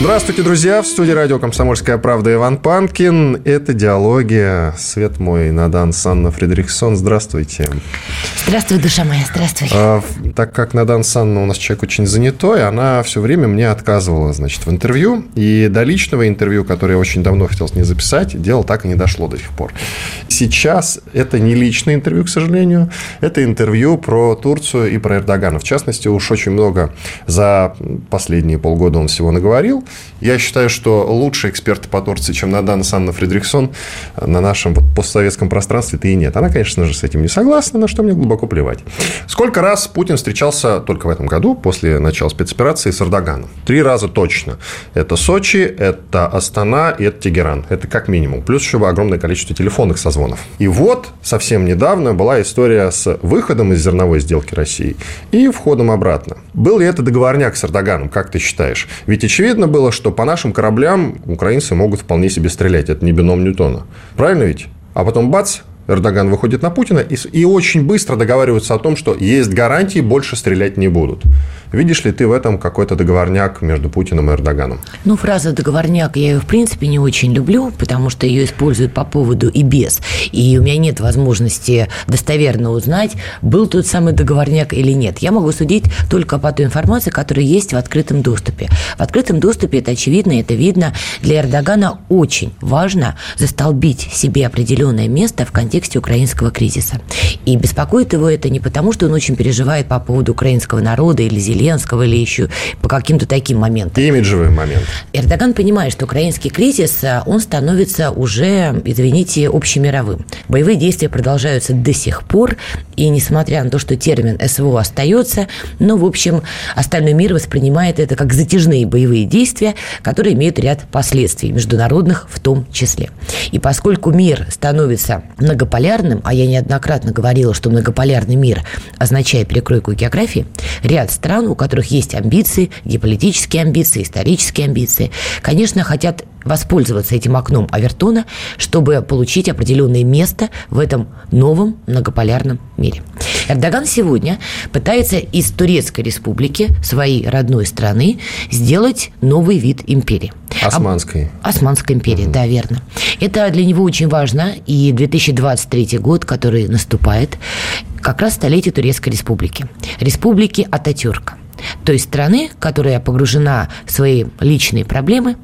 Здравствуйте, друзья! В студии радио «Комсомольская правда» Иван Панкин. Это «Диалоги». Свет мой, Надан Санна Фредериксон. Здравствуйте. Здравствуй, душа моя, здравствуй. А, так как Надан Санна у нас человек очень занятой, она все время мне отказывала, значит, в интервью. И до личного интервью, которое я очень давно хотел с ней записать, дело так и не дошло до сих пор. Сейчас это не личное интервью, к сожалению. Это интервью про Турцию и про Эрдогана. В частности, уж очень много за последние полгода он всего наговорил. Я считаю, что лучшие эксперты по Турции, чем Надана Санна Фредериксон, на нашем вот постсоветском пространстве-то и нет. Она, конечно же, с этим не согласна, на что мне глубоко плевать. Сколько раз Путин встречался только в этом году, после начала спецоперации, с Эрдоганом? Три раза точно. Это Сочи, это Астана и это Тегеран. Это как минимум. Плюс еще огромное количество телефонных созвонов. И вот совсем недавно была история с выходом из зерновой сделки России и входом обратно. Был ли это договорняк с Эрдоганом, как ты считаешь? Ведь очевидно было, что по нашим кораблям украинцы могут вполне себе стрелять. Это не бином Ньютона. Правильно ведь? А потом бац, Эрдоган выходит на Путина и, и очень быстро договариваются о том, что есть гарантии, больше стрелять не будут. Видишь ли ты в этом какой-то договорняк между Путиным и Эрдоганом? Ну, фраза «договорняк» я ее, в принципе, не очень люблю, потому что ее используют по поводу и без. И у меня нет возможности достоверно узнать, был тот самый договорняк или нет. Я могу судить только по той информации, которая есть в открытом доступе. В открытом доступе это очевидно, это видно. Для Эрдогана очень важно застолбить себе определенное место в контексте украинского кризиса. И беспокоит его это не потому, что он очень переживает по поводу украинского народа или Зеленского или еще по каким-то таким моментам. Имиджевый момент. Эрдоган понимает, что украинский кризис, а, он становится уже, извините, общемировым. Боевые действия продолжаются до сих пор, и несмотря на то, что термин СВО остается, но, в общем, остальной мир воспринимает это как затяжные боевые действия, которые имеют ряд последствий, международных в том числе. И поскольку мир становится многополярным, а я неоднократно говорила, что многополярный мир означает перекройку географии, ряд стран, у которых есть амбиции, геополитические амбиции, исторические амбиции, конечно, хотят воспользоваться этим окном Авертона, чтобы получить определенное место в этом новом многополярном мире. Эрдоган сегодня пытается из Турецкой республики, своей родной страны, сделать новый вид империи. Османской. Османской империи, угу. да, верно. Это для него очень важно, и 2023 год, который наступает, как раз столетие Турецкой республики. Республики Ататюрка той страны, которая погружена в свои личные проблемы,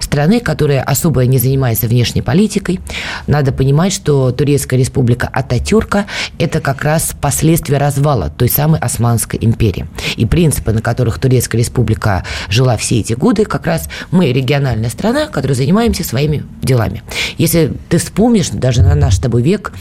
страны, которая особо не занимается внешней политикой. Надо понимать, что Турецкая республика Ататюрка – это как раз последствия развала той самой Османской империи. И принципы, на которых Турецкая республика жила все эти годы, как раз мы региональная страна, которая занимаемся своими делами. Если ты вспомнишь, даже на наш с тобой век,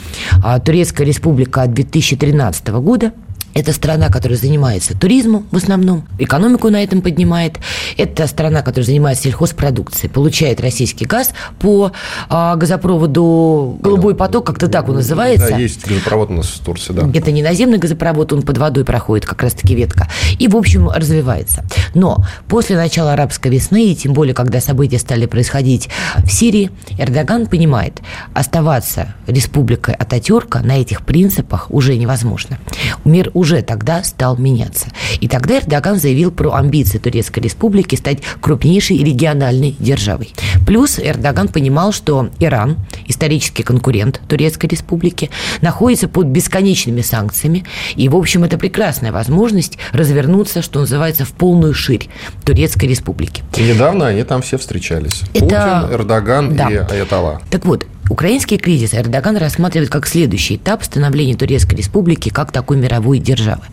а, Турецкая республика 2013 года – это страна, которая занимается туризмом в основном, экономику на этом поднимает. Это страна, которая занимается сельхозпродукцией, получает российский газ по а, газопроводу «Голубой поток», как-то так он называется. Да, есть газопровод у нас в Турции, да. Это не наземный газопровод, он под водой проходит, как раз-таки ветка. И, в общем, развивается. Но после начала арабской весны, и тем более, когда события стали происходить в Сирии, Эрдоган понимает, оставаться республикой Ататюрка на этих принципах уже невозможно. Мир уже тогда стал меняться. И тогда Эрдоган заявил про амбиции Турецкой республики стать крупнейшей региональной державой. Плюс Эрдоган понимал, что Иран, исторический конкурент Турецкой республики, находится под бесконечными санкциями. И, в общем, это прекрасная возможность развернуться, что называется, в полную ширь Турецкой республики. И недавно они там все встречались. Это... Путин, Эрдоган да. и Аятолла. Так вот, Украинский кризис Эрдоган рассматривает как следующий этап становления Турецкой республики как такой мировой державы.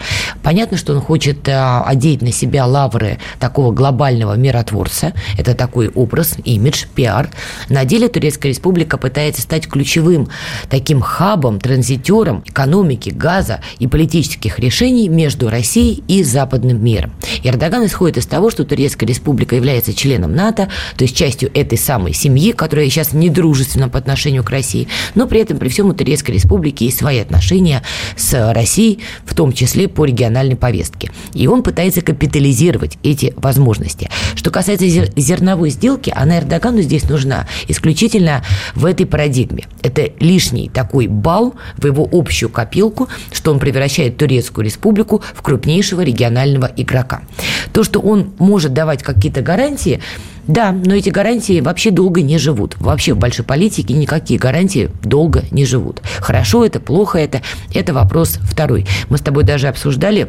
Понятно, что он хочет э, одеть на себя лавры такого глобального миротворца. Это такой образ, имидж, пиар. На деле Турецкая республика пытается стать ключевым таким хабом, транзитером экономики, газа и политических решений между Россией и западным миром. Эрдоган исходит из того, что Турецкая республика является членом НАТО, то есть частью этой самой семьи, которая сейчас недружественна по отношению к России, но при этом при всем у Турецкой республики есть свои отношения с Россией, в том числе по региональной повестке. И он пытается капитализировать эти возможности. Что касается зерновой сделки, она Эрдогану здесь нужна исключительно в этой парадигме. Это лишний такой балл в его общую копилку, что он превращает Турецкую республику в крупнейшего регионального игрока. То, что он может давать какие-то гарантии, да, но эти гарантии вообще долго не живут. Вообще в большой политике никакие гарантии долго не живут. Хорошо это, плохо это, это вопрос второй. Мы с тобой даже обсуждали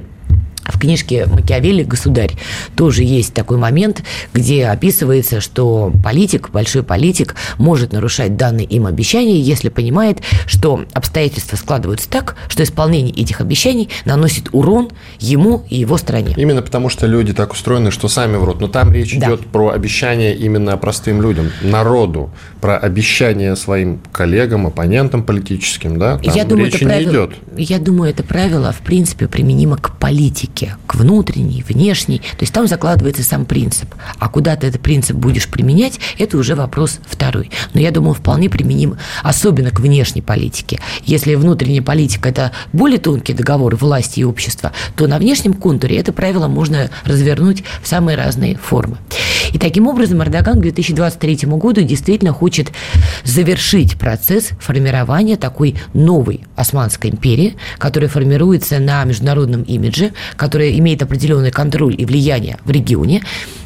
в книжке Макиавелли «Государь» тоже есть такой момент, где описывается, что политик, большой политик, может нарушать данные им обещания, если понимает, что обстоятельства складываются так, что исполнение этих обещаний наносит урон ему и его стране. Именно потому, что люди так устроены, что сами врут. Но там речь да. идет про обещания именно простым людям, народу, про обещания своим коллегам, оппонентам политическим. Да? Там я думаю, речи это правило, не идет. Я думаю, это правило, в принципе, применимо к политике политике, к внутренней, внешней. То есть там закладывается сам принцип. А куда ты этот принцип будешь применять, это уже вопрос второй. Но я думаю, вполне применим, особенно к внешней политике. Если внутренняя политика – это более тонкий договор власти и общества, то на внешнем контуре это правило можно развернуть в самые разные формы. И таким образом Эрдоган к 2023 году действительно хочет завершить процесс формирования такой новой Османской империи, которая формируется на международном имидже, которая имеет определенный контроль и влияние в регионе,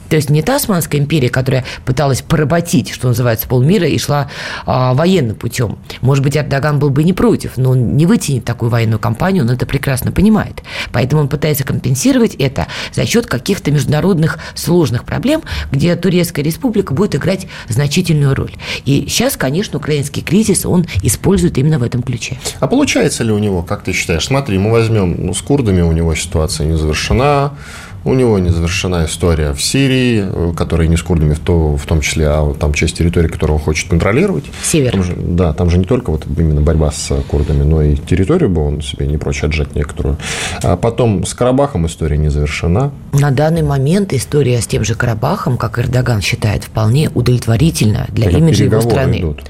то есть не та Османская империя, которая пыталась поработить, что называется, полмира и шла а, военным путем. Может быть, Эрдоган был бы не против, но он не вытянет такую военную кампанию, он это прекрасно понимает. Поэтому он пытается компенсировать это за счет каких-то международных сложных проблем, где Турецкая республика будет играть значительную роль. И сейчас, конечно, украинский кризис он использует именно в этом ключе. А получается ли у него, как ты считаешь? Смотри, мы возьмем, ну, с курдами у него ситуация не завершена, у него не завершена история в Сирии, которая не с курдами в, то, в том числе, а там часть территории, которую он хочет контролировать. Север. Там же, да, там же не только вот именно борьба с курдами, но и территорию бы он себе не прочь отжать некоторую. А потом с Карабахом история не завершена. На данный момент история с тем же Карабахом, как Эрдоган считает, вполне удовлетворительна для как имиджа его страны. Идут.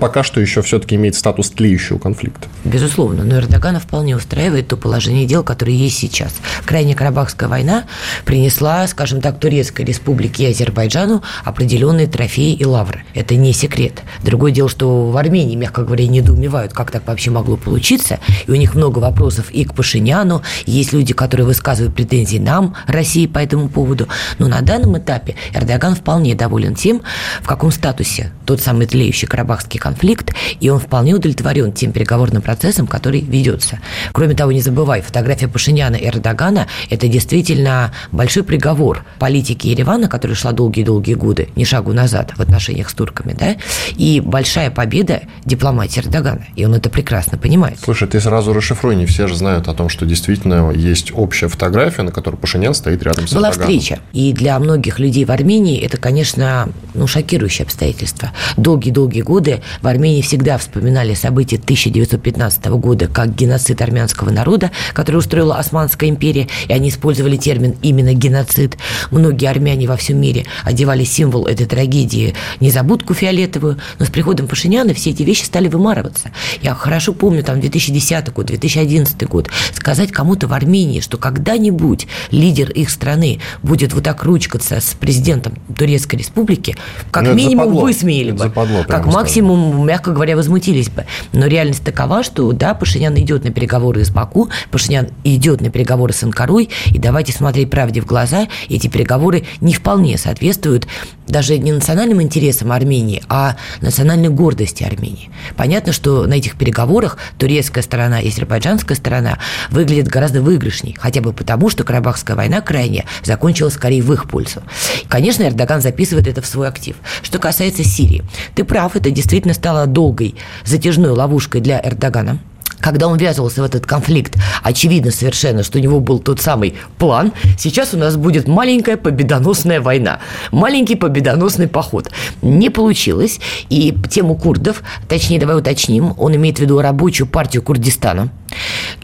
Пока что еще все-таки имеет статус тлеющего конфликта. Безусловно, но Эрдогана вполне устраивает то положение дел, которое есть сейчас. Крайняя Карабахская война принесла, скажем так, Турецкой республике и Азербайджану определенные трофеи и лавры. Это не секрет. Другое дело, что в Армении, мягко говоря, недоумевают, как так вообще могло получиться, и у них много вопросов и к Пашиняну, есть люди, которые высказывают претензии нам, России, по этому поводу. Но на данном этапе Эрдоган вполне доволен тем, в каком статусе тот самый тлеющий карабахский конфликт, и он вполне удовлетворен тем переговорным процессом, который ведется. Кроме того, не забывай, фотография Пашиняна и Эрдогана – это действительно большой приговор политики Еревана, которая шла долгие-долгие годы, ни шагу назад в отношениях с турками, да, и большая победа дипломатии Эрдогана, и он это прекрасно понимает. Слушай, ты сразу расшифруй, не все же знают о том, что действительно есть общая фотография, на которой Пашинян стоит рядом с Была Эрдоганом. встреча, и для многих людей в Армении это, конечно, ну, шокирующее обстоятельство. Долгие-долгие годы в Армении всегда вспоминали события 1915 года как геноцид армянского народа, который устроила Османская империя, и они использовали термин именно геноцид. Многие армяне во всем мире одевали символ этой трагедии незабудку фиолетовую, но с приходом Пашиняна все эти вещи стали вымарываться. Я хорошо помню там 2010 год, 2011 год, сказать кому-то в Армении, что когда-нибудь лидер их страны будет вот так ручкаться с президентом Турецкой республики, как ну, минимум западло. высмеяли бы, западло, как максимум, скажем. мягко говоря, возмутились бы. Но реальность такова, что да, Пашинян идет на переговоры с Баку, Пашинян идет на переговоры с Анкарой, и давайте смотреть правде в глаза, эти переговоры не вполне соответствуют даже не национальным интересам Армении, а национальной гордости Армении. Понятно, что на этих переговорах турецкая сторона и азербайджанская сторона выглядят гораздо выигрышней, хотя бы потому, что Карабахская война крайне закончилась скорее в их пользу. Конечно, Эрдоган записывает это в свой актив. Что касается Сирии, ты прав, это действительно стало долгой затяжной ловушкой для Эрдогана когда он ввязывался в этот конфликт, очевидно совершенно, что у него был тот самый план. Сейчас у нас будет маленькая победоносная война, маленький победоносный поход. Не получилось, и тему курдов, точнее, давай уточним, он имеет в виду рабочую партию Курдистана.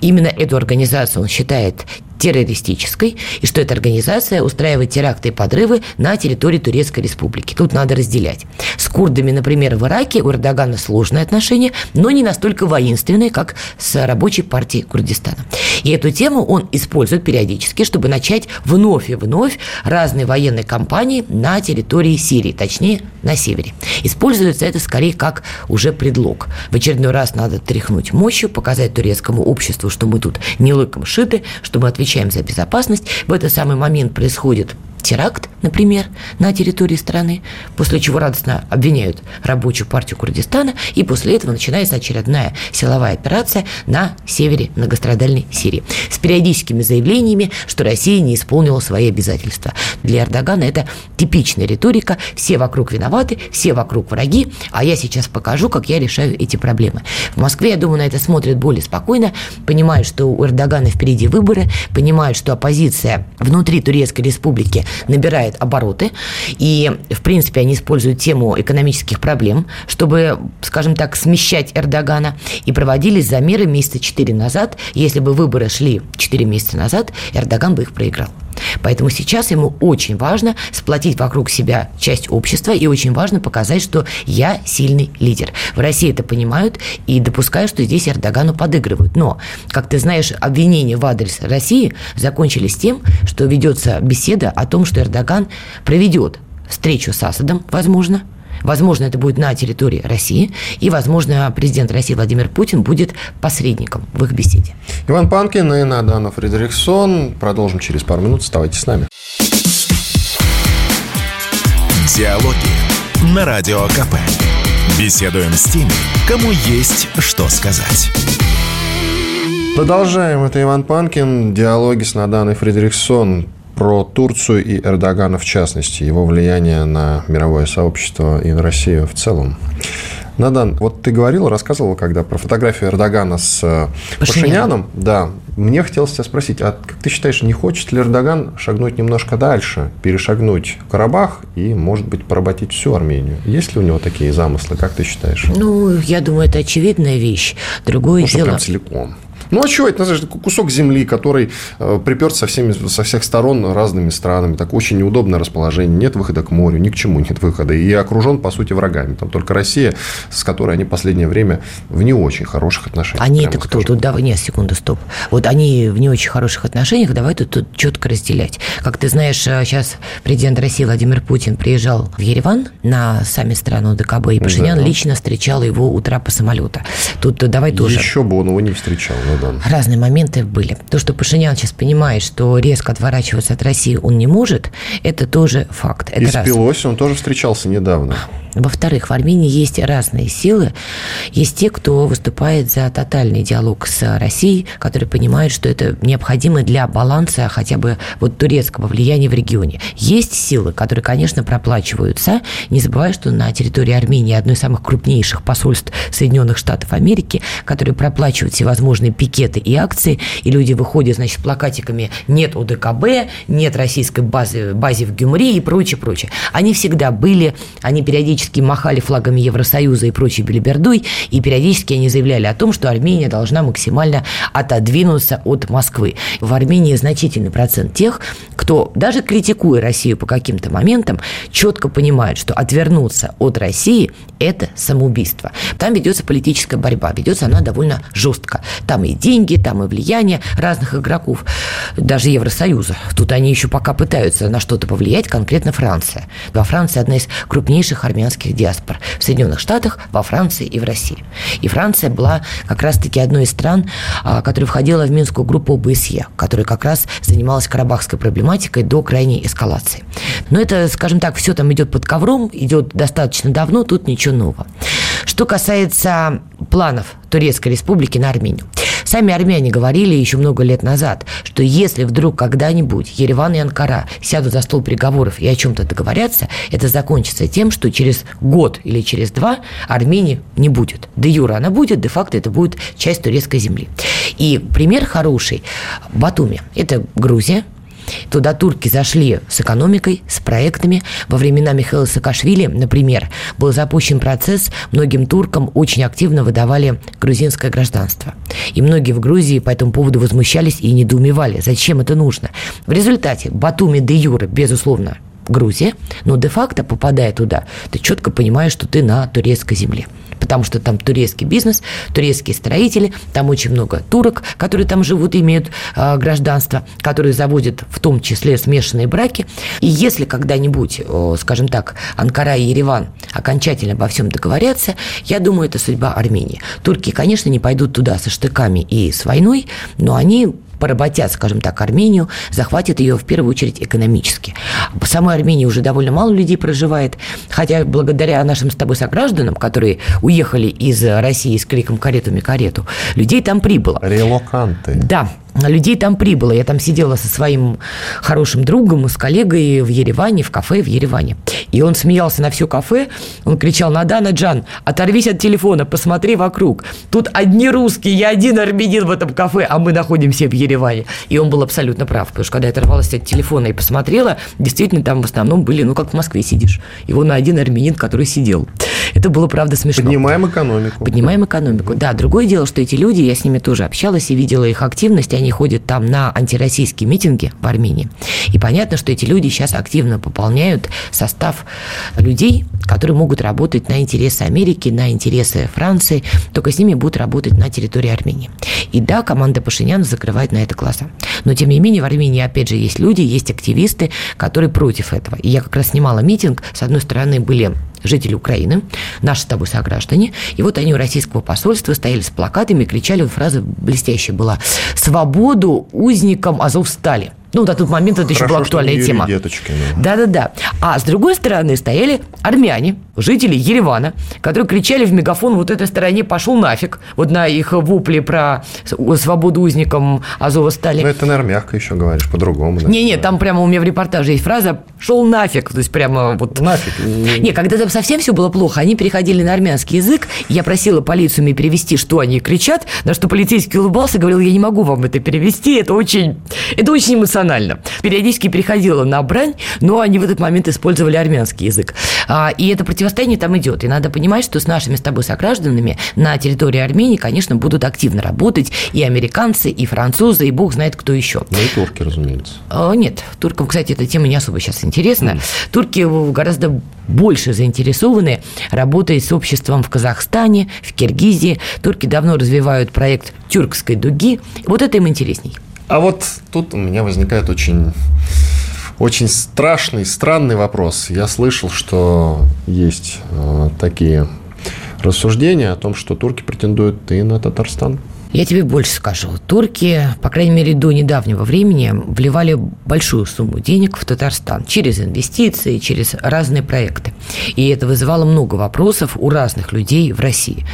Именно эту организацию он считает террористической, и что эта организация устраивает теракты и подрывы на территории Турецкой Республики. Тут надо разделять. С курдами, например, в Ираке у Эрдогана сложные отношения, но не настолько воинственные, как с рабочей партией Курдистана. И эту тему он использует периодически, чтобы начать вновь и вновь разные военные кампании на территории Сирии, точнее, на севере. Используется это скорее как уже предлог. В очередной раз надо тряхнуть мощью, показать турецкому обществу, что мы тут не лыком шиты, что мы отвечаем за безопасность. В этот самый момент происходит теракт, например, на территории страны, после чего радостно обвиняют рабочую партию Курдистана, и после этого начинается очередная силовая операция на севере многострадальной Сирии с периодическими заявлениями, что Россия не исполнила свои обязательства. Для Эрдогана это типичная риторика, все вокруг виноваты, все вокруг враги, а я сейчас покажу, как я решаю эти проблемы. В Москве, я думаю, на это смотрят более спокойно, понимают, что у Эрдогана впереди выборы, понимают, что оппозиция внутри Турецкой республики набирает обороты, и, в принципе, они используют тему экономических проблем, чтобы, скажем так, смещать Эрдогана, и проводились замеры месяца четыре назад. Если бы выборы шли четыре месяца назад, Эрдоган бы их проиграл. Поэтому сейчас ему очень важно сплотить вокруг себя часть общества и очень важно показать, что я сильный лидер. В России это понимают и допускают, что здесь Эрдогану подыгрывают. Но, как ты знаешь, обвинения в адрес России закончились тем, что ведется беседа о том, что Эрдоган проведет встречу с Асадом, возможно, Возможно, это будет на территории России, и, возможно, президент России Владимир Путин будет посредником в их беседе. Иван Панкин и Надана Фредериксон. Продолжим через пару минут. Оставайтесь с нами. Диалоги на Радио КП. Беседуем с теми, кому есть что сказать. Продолжаем. Это Иван Панкин. Диалоги с Наданой Фредериксон про Турцию и Эрдогана в частности, его влияние на мировое сообщество и на Россию в целом. Надан, вот ты говорил, рассказывал, когда про фотографию Эрдогана с э, Пашиняном. Пашиняном. Да, мне хотелось тебя спросить, а как ты считаешь, не хочет ли Эрдоган шагнуть немножко дальше, перешагнуть Карабах и, может быть, поработить всю Армению? Есть ли у него такие замыслы, как ты считаешь? Ну, я думаю, это очевидная вещь. Другое ну, дело... прям целиком. Ну, а что это? Это кусок земли, который э, приперт со, всеми, со всех сторон разными странами. Так очень неудобное расположение. Нет выхода к морю, ни к чему нет выхода. И окружен, по сути, врагами. Там только Россия, с которой они в последнее время в не очень хороших отношениях. Они это кто? Тут давай, нет, секунду, стоп. Вот они в не очень хороших отношениях, давай тут, тут четко разделять. Как ты знаешь, сейчас э, президент России Владимир Путин приезжал в Ереван на саммит стран ОДКБ, и Пашинян да. лично встречал его у трапа самолета. Тут давай тоже. Еще бы он его не встречал. Ну да. Разные моменты были. То, что Пашинян сейчас понимает, что резко отворачиваться от России он не может, это тоже факт. Это И раз. с Пелоси он тоже встречался недавно. Во-вторых, в Армении есть разные силы. Есть те, кто выступает за тотальный диалог с Россией, которые понимают, что это необходимо для баланса хотя бы вот турецкого влияния в регионе. Есть силы, которые, конечно, проплачиваются. Не забывай, что на территории Армении одно из самых крупнейших посольств Соединенных Штатов Америки, которые проплачивают всевозможные пикеты и акции, и люди выходят, значит, с плакатиками «нет ОДКБ», «нет российской базы, базы в Гюмри» и прочее, прочее. Они всегда были, они периодически махали флагами Евросоюза и прочей белибердой, и периодически они заявляли о том, что Армения должна максимально отодвинуться от Москвы. В Армении значительный процент тех, кто, даже критикуя Россию по каким-то моментам, четко понимает, что отвернуться от России – это самоубийство. Там ведется политическая борьба, ведется она довольно жестко. Там и деньги, там и влияние разных игроков, даже Евросоюза. Тут они еще пока пытаются на что-то повлиять, конкретно Франция. Во Франции одна из крупнейших армянских диаспор в Соединенных Штатах, во Франции и в России. И Франция была как раз-таки одной из стран, а, которая входила в Минскую группу ОБСЕ, которая как раз занималась карабахской проблематикой до крайней эскалации. Но это, скажем так, все там идет под ковром, идет достаточно давно, тут ничего нового. Что касается планов Турецкой Республики на Армению. Сами армяне говорили еще много лет назад, что если вдруг когда-нибудь Ереван и Анкара сядут за стол переговоров и о чем-то договорятся, это закончится тем, что через год или через два Армении не будет. Де юра она будет, де-факто это будет часть турецкой земли. И пример хороший – Батуми. Это Грузия, Туда турки зашли с экономикой, с проектами. Во времена Михаила Саакашвили, например, был запущен процесс, многим туркам очень активно выдавали грузинское гражданство. И многие в Грузии по этому поводу возмущались и недоумевали, зачем это нужно. В результате Батуми де Юре, безусловно, Грузия, но де-факто, попадая туда, ты четко понимаешь, что ты на турецкой земле потому что там турецкий бизнес, турецкие строители, там очень много турок, которые там живут, имеют э, гражданство, которые заводят в том числе смешанные браки. И если когда-нибудь, э, скажем так, Анкара и Ереван окончательно обо всем договорятся, я думаю, это судьба Армении. Турки, конечно, не пойдут туда со штыками и с войной, но они поработят, скажем так, Армению, захватят ее в первую очередь экономически. В самой Армении уже довольно мало людей проживает, хотя благодаря нашим с тобой согражданам, которые уехали из России с криком «карету, карету», людей там прибыло. Релоканты. Да, людей там прибыло. Я там сидела со своим хорошим другом, с коллегой в Ереване, в кафе в Ереване. И он смеялся на все кафе, он кричал, Надана Джан, оторвись от телефона, посмотри вокруг. Тут одни русские, я один армянин в этом кафе, а мы находимся в Ереване. И он был абсолютно прав, потому что когда я оторвалась от телефона и посмотрела, действительно там в основном были, ну, как в Москве сидишь. Его на один армянин, который сидел. Это было, правда, смешно. Поднимаем экономику. Поднимаем экономику. Да, другое дело, что эти люди, я с ними тоже общалась и видела их активность, они ходят там на антироссийские митинги в Армении. И понятно, что эти люди сейчас активно пополняют состав людей, которые могут работать на интересы Америки, на интересы Франции, только с ними будут работать на территории Армении. И да, команда Пашиняна закрывает на это глаза. Но, тем не менее, в Армении, опять же, есть люди, есть активисты, которые против этого. И я как раз снимала митинг. С одной стороны, были жители Украины, наши с тобой сограждане. И вот они у российского посольства стояли с плакатами, кричали, фраза блестящая была, «Свободу узникам Азовстали». Ну, на тот момент это Хорошо, еще была актуальная тема. Деточки, ну. Да-да-да. А с другой стороны стояли армяне, жители Еревана, которые кричали в мегафон вот этой стороне «пошел нафиг», вот на их вопли про свободу узникам Азова стали. Ну, это, наверное, мягко еще говоришь, по-другому. Не-не, там прямо у меня в репортаже есть фраза «шел нафиг», то есть прямо вот... Нафиг. Не, когда там совсем все было плохо, они переходили на армянский язык, я просила полицию мне перевести, что они кричат, на что полицейский улыбался, говорил, я не могу вам это перевести, это очень, это очень эмоционально. Периодически переходила на брань, но они в этот момент использовали армянский язык. А, и это противостояние там идет. И надо понимать, что с нашими с тобой согражданами на территории Армении, конечно, будут активно работать и американцы, и французы, и бог знает кто еще. Ну и турки, разумеется. А, нет, туркам, кстати, эта тема не особо сейчас интересна. Mm. Турки гораздо больше заинтересованы работой с обществом в Казахстане, в Киргизии. Турки давно развивают проект тюркской дуги. Вот это им интересней. А вот тут у меня возникает очень очень страшный, странный вопрос. Я слышал, что есть э, такие рассуждения о том, что турки претендуют и на Татарстан. Я тебе больше скажу. Турки, по крайней мере, до недавнего времени вливали большую сумму денег в Татарстан через инвестиции, через разные проекты. И это вызывало много вопросов у разных людей в России.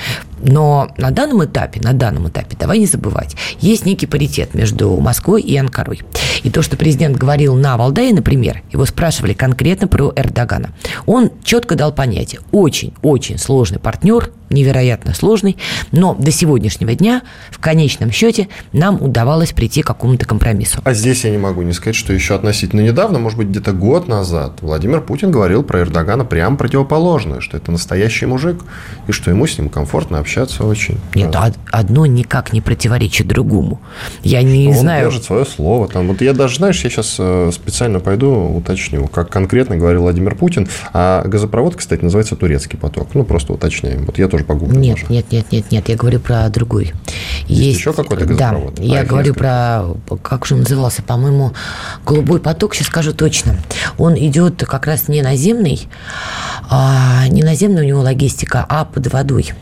Но на данном этапе, на данном этапе, давай не забывать, есть некий паритет между Москвой и Анкарой. И то, что президент говорил на Валдае, например, его спрашивали конкретно про Эрдогана. Он четко дал понятие, очень-очень сложный партнер, невероятно сложный, но до сегодняшнего дня в конечном счете нам удавалось прийти к какому-то компромиссу. А здесь я не могу не сказать, что еще относительно недавно, может быть, где-то год назад, Владимир Путин говорил про Эрдогана прямо противоположное, что это настоящий мужик, и что ему с ним комфортно общаться очень. Нет, да. одно никак не противоречит другому. Я не он знаю... Он держит свое слово. Там. Вот я даже, знаешь, я сейчас э, специально пойду уточню, как конкретно говорил Владимир Путин. А газопровод, кстати, называется турецкий поток. Ну, просто уточняем. Вот я тоже погуглю. Нет, тоже. нет, нет, нет, нет, я говорю про другой. Есть, Есть еще какой-то газопровод? Да, а, я говорю несколько. про, как же он назывался, по-моему, голубой поток, сейчас скажу точно. Он идет как раз не наземный, а не наземная у него логистика, а под водой.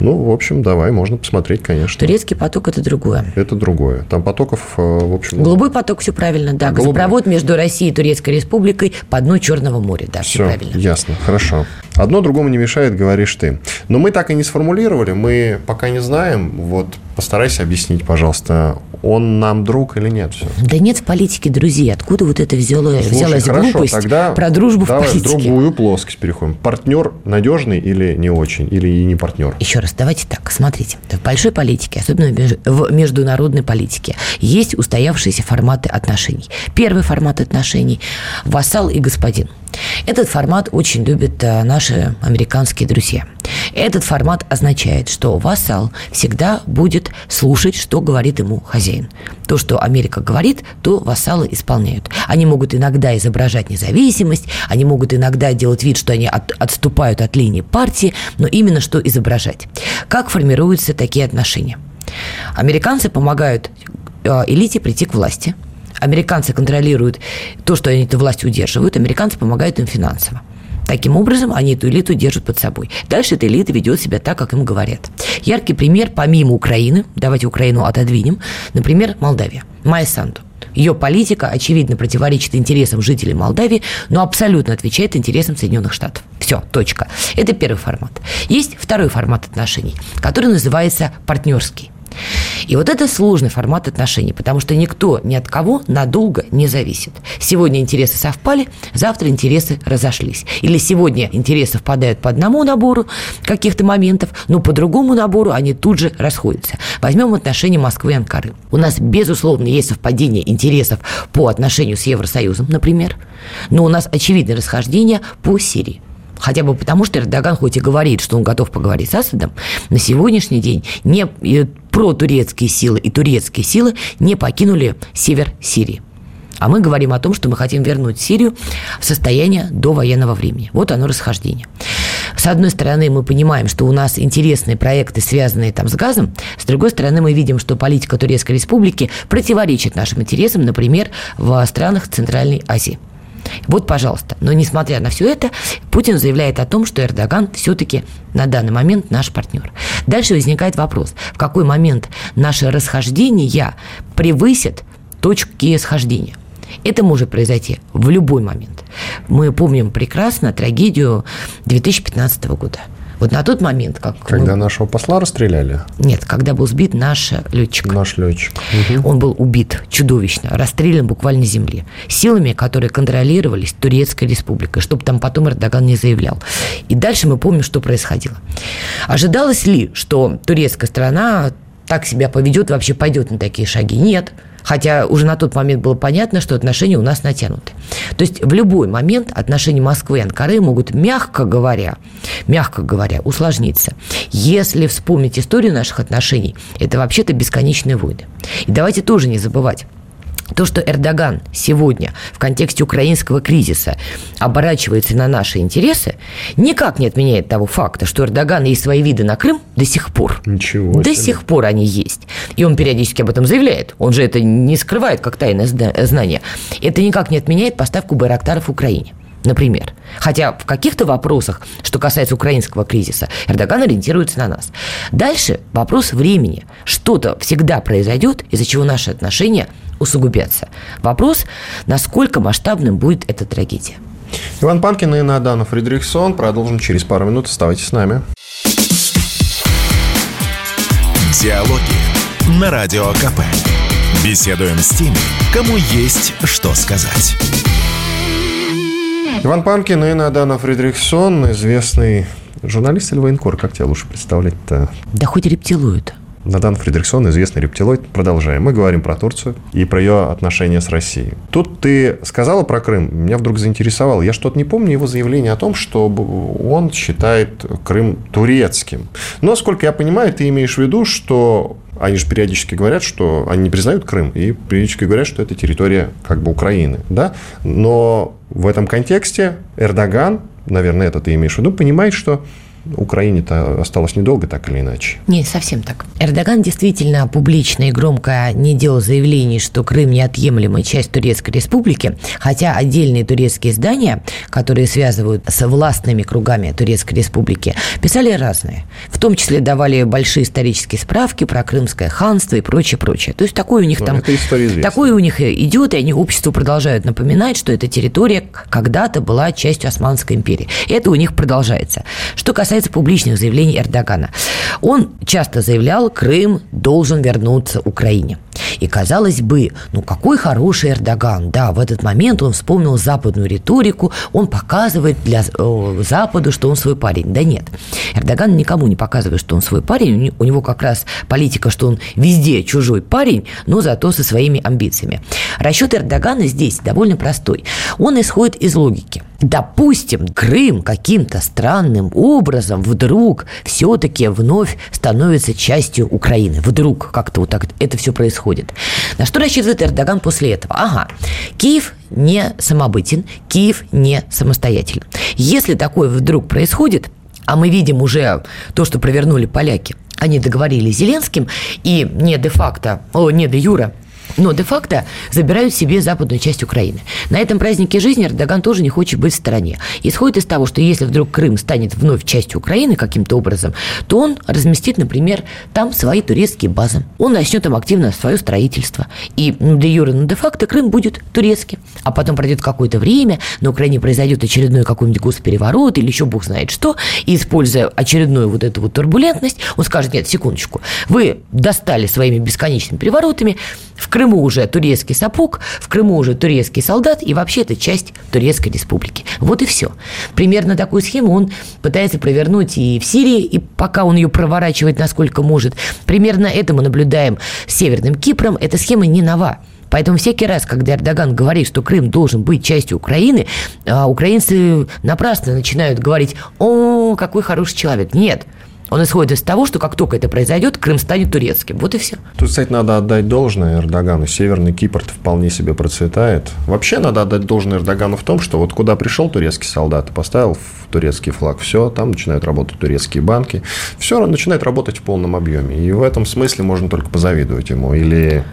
Ну, в общем, давай, можно посмотреть, конечно. Турецкий поток – это другое. Это другое. Там потоков, э, в общем... Голубой поток, все правильно, да. Голубой. Газопровод между Россией и Турецкой Республикой по дну Черного моря, да, все, все правильно. ясно, хорошо. Одно другому не мешает, говоришь ты. Но мы так и не сформулировали, мы пока не знаем. Вот постарайся объяснить, пожалуйста, он нам друг или нет? Все. Да нет в политике друзей. Откуда вот это взяло, Слушай, взялась хорошо, глупость тогда про дружбу давай в политике? в другую плоскость переходим. Партнер надежный или не очень, или и не партнер? Еще раз, давайте так, смотрите. В большой политике, особенно в международной политике, есть устоявшиеся форматы отношений. Первый формат отношений – вассал и господин. Этот формат очень любят э, наши американские друзья. Этот формат означает, что вассал всегда будет слушать, что говорит ему хозяин. То, что Америка говорит, то вассалы исполняют. Они могут иногда изображать независимость, они могут иногда делать вид, что они от, отступают от линии партии, но именно что изображать. Как формируются такие отношения? Американцы помогают э, элите прийти к власти – Американцы контролируют то, что они эту власть удерживают, американцы помогают им финансово. Таким образом, они эту элиту держат под собой. Дальше эта элита ведет себя так, как им говорят. Яркий пример, помимо Украины, давайте Украину отодвинем, например, Молдавия. Майя Санду. Ее политика, очевидно, противоречит интересам жителей Молдавии, но абсолютно отвечает интересам Соединенных Штатов. Все, точка. Это первый формат. Есть второй формат отношений, который называется партнерский. И вот это сложный формат отношений, потому что никто ни от кого надолго не зависит. Сегодня интересы совпали, завтра интересы разошлись. Или сегодня интересы совпадают по одному набору каких-то моментов, но по другому набору они тут же расходятся. Возьмем отношения Москвы и Анкары. У нас, безусловно, есть совпадение интересов по отношению с Евросоюзом, например, но у нас очевидное расхождение по Сирии. Хотя бы потому, что Эрдоган хоть и говорит, что он готов поговорить с Асадом, на сегодняшний день не протурецкие силы и турецкие силы не покинули север Сирии. А мы говорим о том, что мы хотим вернуть Сирию в состояние до военного времени. Вот оно расхождение. С одной стороны, мы понимаем, что у нас интересные проекты, связанные там с газом. С другой стороны, мы видим, что политика Турецкой Республики противоречит нашим интересам, например, в странах Центральной Азии. Вот, пожалуйста. Но несмотря на все это, Путин заявляет о том, что Эрдоган все-таки на данный момент наш партнер. Дальше возникает вопрос, в какой момент наше расхождение превысит точки схождения. Это может произойти в любой момент. Мы помним прекрасно трагедию 2015 года – вот на тот момент, как когда мы... нашего посла расстреляли? Нет, когда был сбит наш летчик. Наш летчик. Угу. Он был убит чудовищно, расстрелян буквально на земле силами, которые контролировались Турецкой республикой, чтобы там потом Эрдоган не заявлял. И дальше мы помним, что происходило. Ожидалось ли, что турецкая страна так себя поведет, вообще пойдет на такие шаги? Нет. Хотя уже на тот момент было понятно, что отношения у нас натянуты. То есть в любой момент отношения Москвы и Анкары могут, мягко говоря, мягко говоря, усложниться. Если вспомнить историю наших отношений, это вообще-то бесконечные войны. И давайте тоже не забывать, то, что Эрдоган сегодня в контексте украинского кризиса оборачивается на наши интересы, никак не отменяет того факта, что Эрдоган есть свои виды на Крым до сих пор. Ничего До сих пор они есть. И он периодически об этом заявляет. Он же это не скрывает как тайное знание. Это никак не отменяет поставку байрактаров Украине например. Хотя в каких-то вопросах, что касается украинского кризиса, Эрдоган ориентируется на нас. Дальше вопрос времени. Что-то всегда произойдет, из-за чего наши отношения усугубятся. Вопрос, насколько масштабным будет эта трагедия. Иван Панкин и Надана Фридрихсон. Продолжим через пару минут. Оставайтесь с нами. Диалоги на Радио КП. Беседуем с теми, кому есть что сказать. Иван Панкин и Надана Фридрихсон, известный журналист или военкор, как тебя лучше представлять-то? Да хоть рептилоид. Надан Фредериксон, известный рептилоид. Продолжаем. Мы говорим про Турцию и про ее отношения с Россией. Тут ты сказала про Крым, меня вдруг заинтересовало. Я что-то не помню его заявление о том, что он считает Крым турецким. Но, сколько я понимаю, ты имеешь в виду, что они же периодически говорят, что они не признают Крым, и периодически говорят, что это территория как бы Украины. Да? Но в этом контексте Эрдоган, наверное, это ты имеешь в виду, понимает, что Украине-то осталось недолго, так или иначе. Не, совсем так. Эрдоган действительно публично и громко не делал заявлений, что Крым неотъемлемая часть Турецкой Республики, хотя отдельные турецкие издания, которые связывают с властными кругами Турецкой Республики, писали разные. В том числе давали большие исторические справки про Крымское ханство и прочее, прочее. То есть такое у них Ну, там... Такое у них идет, и они обществу продолжают напоминать, что эта территория когда-то была частью Османской империи. И это у них продолжается. Что касается публичных заявлений Эрдогана. Он часто заявлял, Крым должен вернуться Украине. И казалось бы, ну какой хороший Эрдоган. Да, в этот момент он вспомнил западную риторику, он показывает для э, Западу, что он свой парень. Да нет, Эрдоган никому не показывает, что он свой парень. У него как раз политика, что он везде чужой парень, но зато со своими амбициями. Расчет Эрдогана здесь довольно простой. Он исходит из логики. Допустим, Крым каким-то странным образом вдруг все-таки вновь становится частью Украины. Вдруг как-то вот так это все происходит. На что рассчитывает Эрдоган после этого? Ага, Киев не самобытен, Киев не самостоятелен. Если такое вдруг происходит, а мы видим уже то, что провернули поляки, они договорились с Зеленским и не де-факто, о, не де-юра, но де-факто забирают себе западную часть Украины. На этом празднике жизни Эрдоган тоже не хочет быть в стороне. Исходит из того, что если вдруг Крым станет вновь частью Украины каким-то образом, то он разместит, например, там свои турецкие базы. Он начнет там активно свое строительство. И де юре, ну, де-факто Крым будет турецким. А потом пройдет какое-то время, на Украине произойдет очередной какой-нибудь госпереворот или еще бог знает что, и используя очередную вот эту вот турбулентность, он скажет, нет, секундочку, вы достали своими бесконечными переворотами, в Крыму уже турецкий сапог, в Крыму уже турецкий солдат, и вообще это часть Турецкой Республики. Вот и все. Примерно такую схему он пытается провернуть и в Сирии, и пока он ее проворачивает насколько может. Примерно это мы наблюдаем с Северным Кипром. Эта схема не нова. Поэтому всякий раз, когда Эрдоган говорит, что Крым должен быть частью Украины, а, украинцы напрасно начинают говорить, о, какой хороший человек. Нет, он исходит из того, что как только это произойдет, Крым станет турецким. Вот и все. Тут, кстати, надо отдать должное Эрдогану. Северный Кипр вполне себе процветает. Вообще надо отдать должное Эрдогану в том, что вот куда пришел турецкий солдат, поставил турецкий флаг, все, там начинают работать турецкие банки, все начинает работать в полном объеме. И в этом смысле можно только позавидовать ему. Или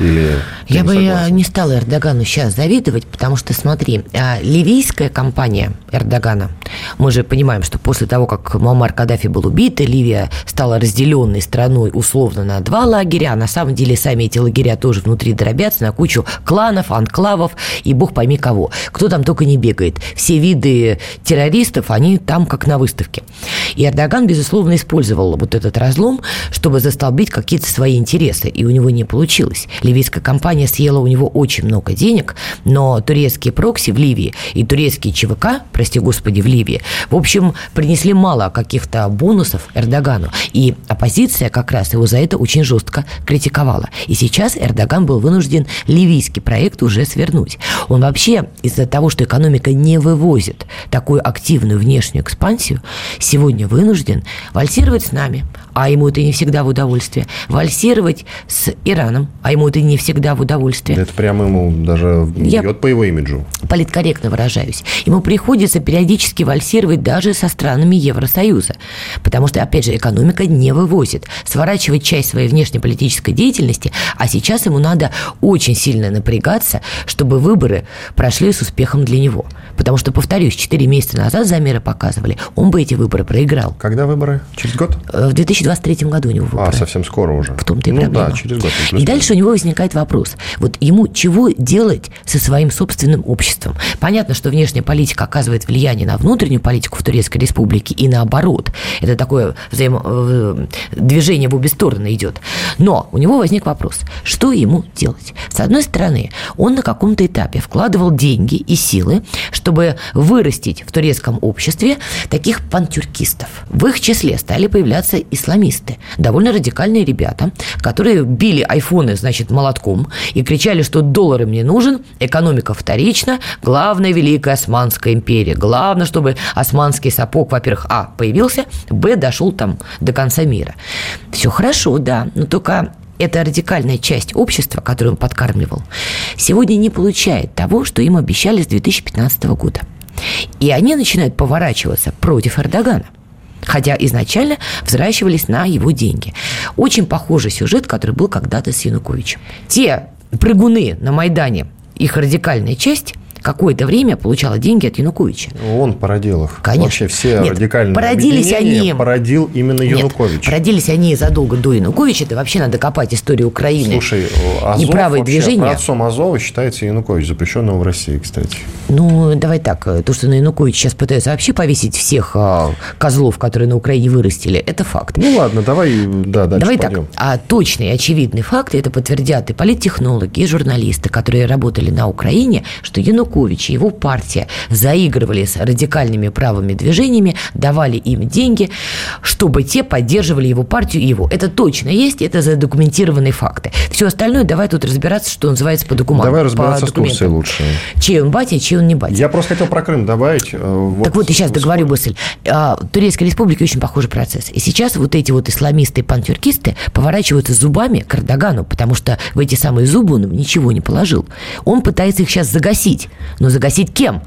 или Я бы э, согласен? не стала Эрдогану сейчас завидовать, потому что, смотри, а, ливийская компания Эрдогана, мы же понимаем, что после того, как Муаммар Каддафи был убит, и Ливия стала разделенной страной условно на два лагеря, а на самом деле сами эти лагеря тоже внутри дробятся на кучу кланов, анклавов и бог пойми кого. Кто там только не бегает. Все виды террористов, они там как на выставке. И Эрдоган, безусловно, использовал вот этот разлом, чтобы застолбить какие-то свои интересы, и у него не получилось. Ливийская компания съела у него очень много денег, но турецкие прокси в Ливии и турецкие ЧВК, прости господи, в Ливии, в общем, принесли мало каких-то бонусов Эрдогану. И оппозиция как раз его за это очень жестко критиковала. И сейчас Эрдоган был вынужден ливийский проект уже свернуть. Он вообще из-за того, что экономика не вывозит такую активную внешнюю экспансию, сегодня вынужден вальсировать с нами, а ему это не всегда в удовольствие, вальсировать с Ираном, а ему это не всегда в удовольствие. Это прямо ему даже Я- бьет по его имиджу. политкорректно выражаюсь, ему приходится периодически вальсировать даже со странами Евросоюза, потому что, опять же, экономика не вывозит, сворачивать часть своей внешнеполитической деятельности, а сейчас ему надо очень сильно напрягаться, чтобы выборы прошли с успехом для него. Потому что, повторюсь, 4 месяца назад замеры показывали, он бы эти выборы проиграл. Когда выборы? Через год? Э, В 2023 году у него выборы. А, совсем скоро уже. В том-то и ну проблема. да, через год. И дальше у него возникает вопрос. Вот ему чего делать со своим собственным обществом? Понятно, что внешняя политика оказывает влияние на внутреннюю политику в Турецкой Республике и наоборот. Это такое взаимо... э, движение в обе стороны идет. Но у него возник вопрос, что ему делать? С одной стороны, он на каком-то этапе вкладывал деньги и силы, чтобы вырастить в турецком обществе таких пантюркистов. В их числе стали появляться исламисты, довольно радикальные ребята, которые били айфоны, значит, молотком и кричали, что доллар им не нужен, экономика вторична, главная Великая Османская империя. Главное, чтобы османский сапог, во-первых, а, появился, б, дошел там до конца мира. Все хорошо, да, но только эта радикальная часть общества, которую он подкармливал, сегодня не получает того, что им обещали с 2015 года. И они начинают поворачиваться против Эрдогана. Хотя изначально взращивались на его деньги. Очень похожий сюжет, который был когда-то с Януковичем. Те прыгуны на Майдане, их радикальная часть – какое-то время получала деньги от Януковича. Он породил их. Конечно. Вообще все Нет, радикальные породились они- породил именно Нет, Янукович. Родились они задолго до Януковича. Это вообще надо копать историю Украины. Слушай, Азов и правое вообще, движение. Отцом Азова считается Янукович, запрещенного в России, кстати. Ну, давай так. То, что на Януковича сейчас пытаются вообще повесить всех а, козлов, которые на Украине вырастили, это факт. Ну ладно, давай, да, дальше Давай пойдем. так, а точные, очевидные факты это подтвердят и политтехнологи, и журналисты, которые работали на Украине, что Янукович и его партия заигрывали с радикальными правыми движениями, давали им деньги, чтобы те поддерживали его партию и его. Это точно есть, это задокументированные факты. Все остальное давай тут разбираться, что называется по документам. Давай по разбираться с документам. Турцией лучше. Чей он батя, чей он не батя. Я просто хотел про Крым добавить. э, Так вот, я сейчас договорю мысль. А, В Турецкой республике очень похожий процесс. И сейчас вот эти вот исламисты и пантюркисты поворачиваются зубами к Эрдогану, потому что в эти самые зубы он им ничего не положил. Он пытается их сейчас загасить. Но загасить кем?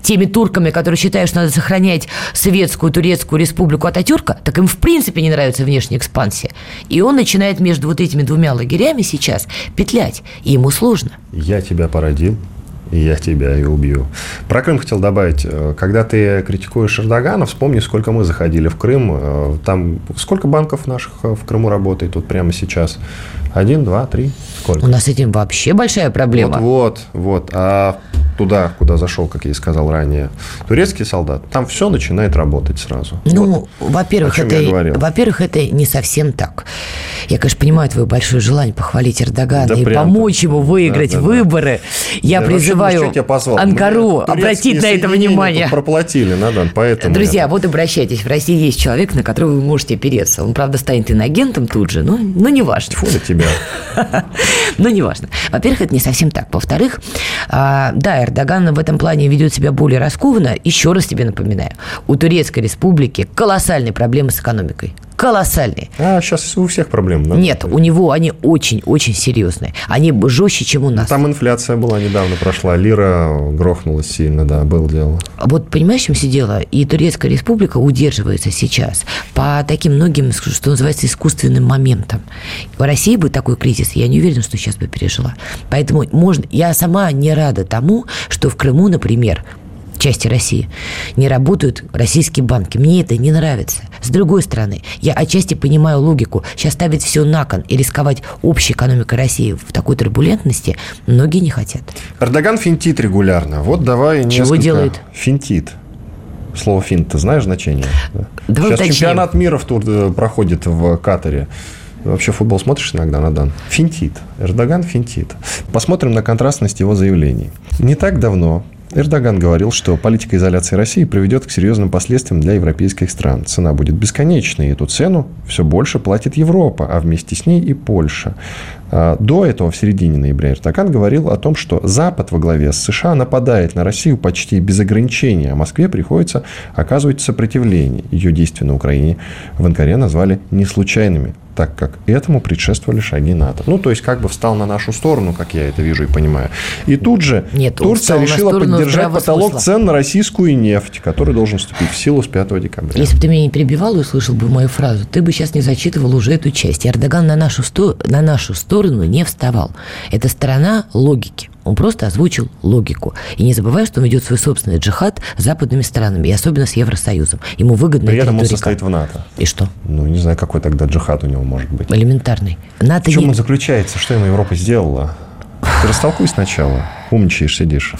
Теми турками, которые считают, что надо сохранять Советскую Турецкую Республику Ататюрка, так им в принципе не нравится внешняя экспансия. И он начинает между вот этими двумя лагерями сейчас петлять. И ему сложно. Я тебя породил, и я тебя и убью. Про Крым хотел добавить. Э, Когда ты критикуешь Эрдогана, вспомни, сколько мы заходили в Крым. Э, Там сколько банков наших э, в Крыму работает вот прямо сейчас? Один, два, три? Сколько? У нас с этим вообще большая проблема. Вот, вот, вот. А туда, куда зашел, как я и сказал ранее, турецкий солдат, там все начинает работать сразу. Ну, Вот. во-первых, это, во-первых, это не совсем так. Я, конечно, понимаю твое большое желание похвалить Эрдогана Да и помочь ему выиграть Да, да, да. выборы. Я Да, вообще, призываю позвал? Анкару обратить на это внимание. проплатили, Надан, поэтому... Друзья, я- вот обращайтесь. В России есть человек, на которого вы можете опереться. Он, правда, станет инагентом тут же, но, но не важно. Фу на тебя. Но неважно. Во-первых, это не совсем так. Во-вторых, а, да, Эрдоган в этом плане ведет себя более раскованно. Еще раз тебе напоминаю, у Турецкой Республики колоссальные проблемы с экономикой. Колоссальные. А, сейчас у всех проблем. да? Нет, у него они очень-очень серьезные. Они жестче, чем у нас. Там инфляция была недавно прошла, лира грохнулась сильно, да, было дело. Вот понимаешь, в чем все дело? И Турецкая республика удерживается сейчас по таким многим, что называется, искусственным моментам. В России бы такой кризис, я не уверена, что сейчас бы пережила. Поэтому можно, я сама не рада тому, что в Крыму, например, части России, не работают российские банки. Мне это не нравится. С другой стороны, я отчасти понимаю логику. Сейчас ставить все на кон и рисковать общей экономикой России в такой турбулентности многие не хотят. Эрдоган финтит регулярно. Вот давай Чего несколько- делает? Финтит. Слово финт, ты знаешь значение? Да. Давай Сейчас уточним. чемпионат мира в тур э, проходит в Катаре. Вообще футбол смотришь иногда, Надан? Финтит. Эрдоган финтит. Посмотрим на контрастность его заявлений. Не так давно Эрдоган говорил, что политика изоляции России приведет к серьезным последствиям для европейских стран. Цена будет бесконечной, и эту цену все больше платит Европа, а вместе с ней и Польша. А, До этого, в середине ноября, Эрдоган говорил о том, что Запад во главе с США нападает на Россию почти без ограничения, а Москве приходится оказывать сопротивление. Ее действия на Украине в Анкаре назвали не случайными, так как этому предшествовали шаги НАТО. Ну, то есть, как бы встал на нашу сторону, как я это вижу и понимаю. И тут же Нет, Турция решила поддержать потолок смысла. цен на российскую нефть, который должен вступить в силу с 5 декабря. Если бы ты меня не перебивал и услышал бы мою фразу, ты бы сейчас не зачитывал уже эту часть. Эрдоган на нашу, сто... на нашу сторону не вставал. Это сторона логики. Он просто озвучил логику. И не забывай, что он ведет свой собственный джихад с западными странами, и особенно с Евросоюзом. Ему выгодно При этом он состоит в НАТО. И что? Ну, не знаю, какой тогда джихад у него может быть. Элементарный. НАТО В чем не- он заключается? Что ему Европа сделала? Ты растолкуй сначала. Умничаешь, сидишь.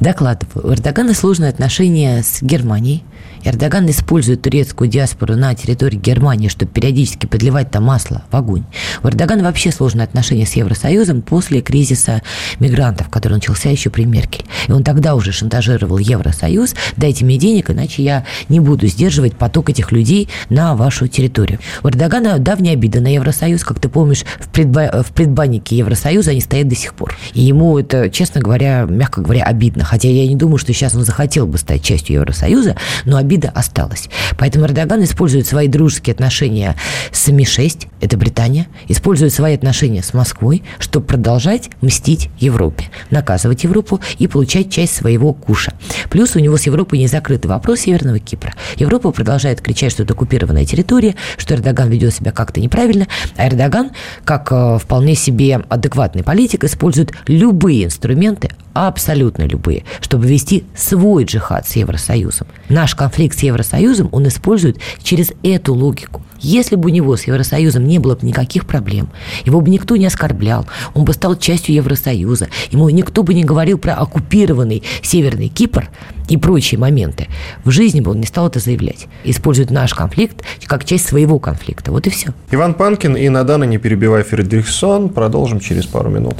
Докладываю. У Эрдогана сложные отношения с Германией. Эрдоган использует турецкую диаспору на территории Германии, чтобы периодически подливать там масло в огонь. У Эрдогана вообще сложные отношения с Евросоюзом после кризиса мигрантов, который начался еще при Меркель. И он тогда уже шантажировал Евросоюз, дайте мне денег, иначе я не буду сдерживать поток этих людей на вашу территорию. У Эрдогана давняя обида на Евросоюз, как ты помнишь, в, предба- в предбаннике Евросоюза они стоят до сих пор. И ему это, честно говоря, мягко говоря, обидно. Хотя я не думаю, что сейчас он захотел бы стать частью Евросоюза, но обида осталась. Поэтому Эрдоган использует свои дружеские отношения с МИ-6, это Британия, использует свои отношения с Москвой, чтобы продолжать мстить Европе, наказывать Европу и получать часть своего куша. Плюс у него с Европой не закрытый вопрос Северного Кипра. Европа продолжает кричать, что это оккупированная территория, что Эрдоган ведет себя как-то неправильно, а Эрдоган, как э, вполне себе адекватный политик, использует любые инструменты, абсолютно любые, чтобы вести свой джихад с Евросоюзом. Наш конфликт с Евросоюзом он использует через эту логику. Если бы у него с Евросоюзом не было бы никаких проблем, его бы никто не оскорблял, он бы стал частью Евросоюза, ему никто бы не говорил про оккупированный Северный Кипр и прочие моменты, в жизни бы он не стал это заявлять. Использует наш конфликт как часть своего конфликта. Вот и все. Иван Панкин и Надана, не перебивая Фредериксон. Продолжим через пару минут.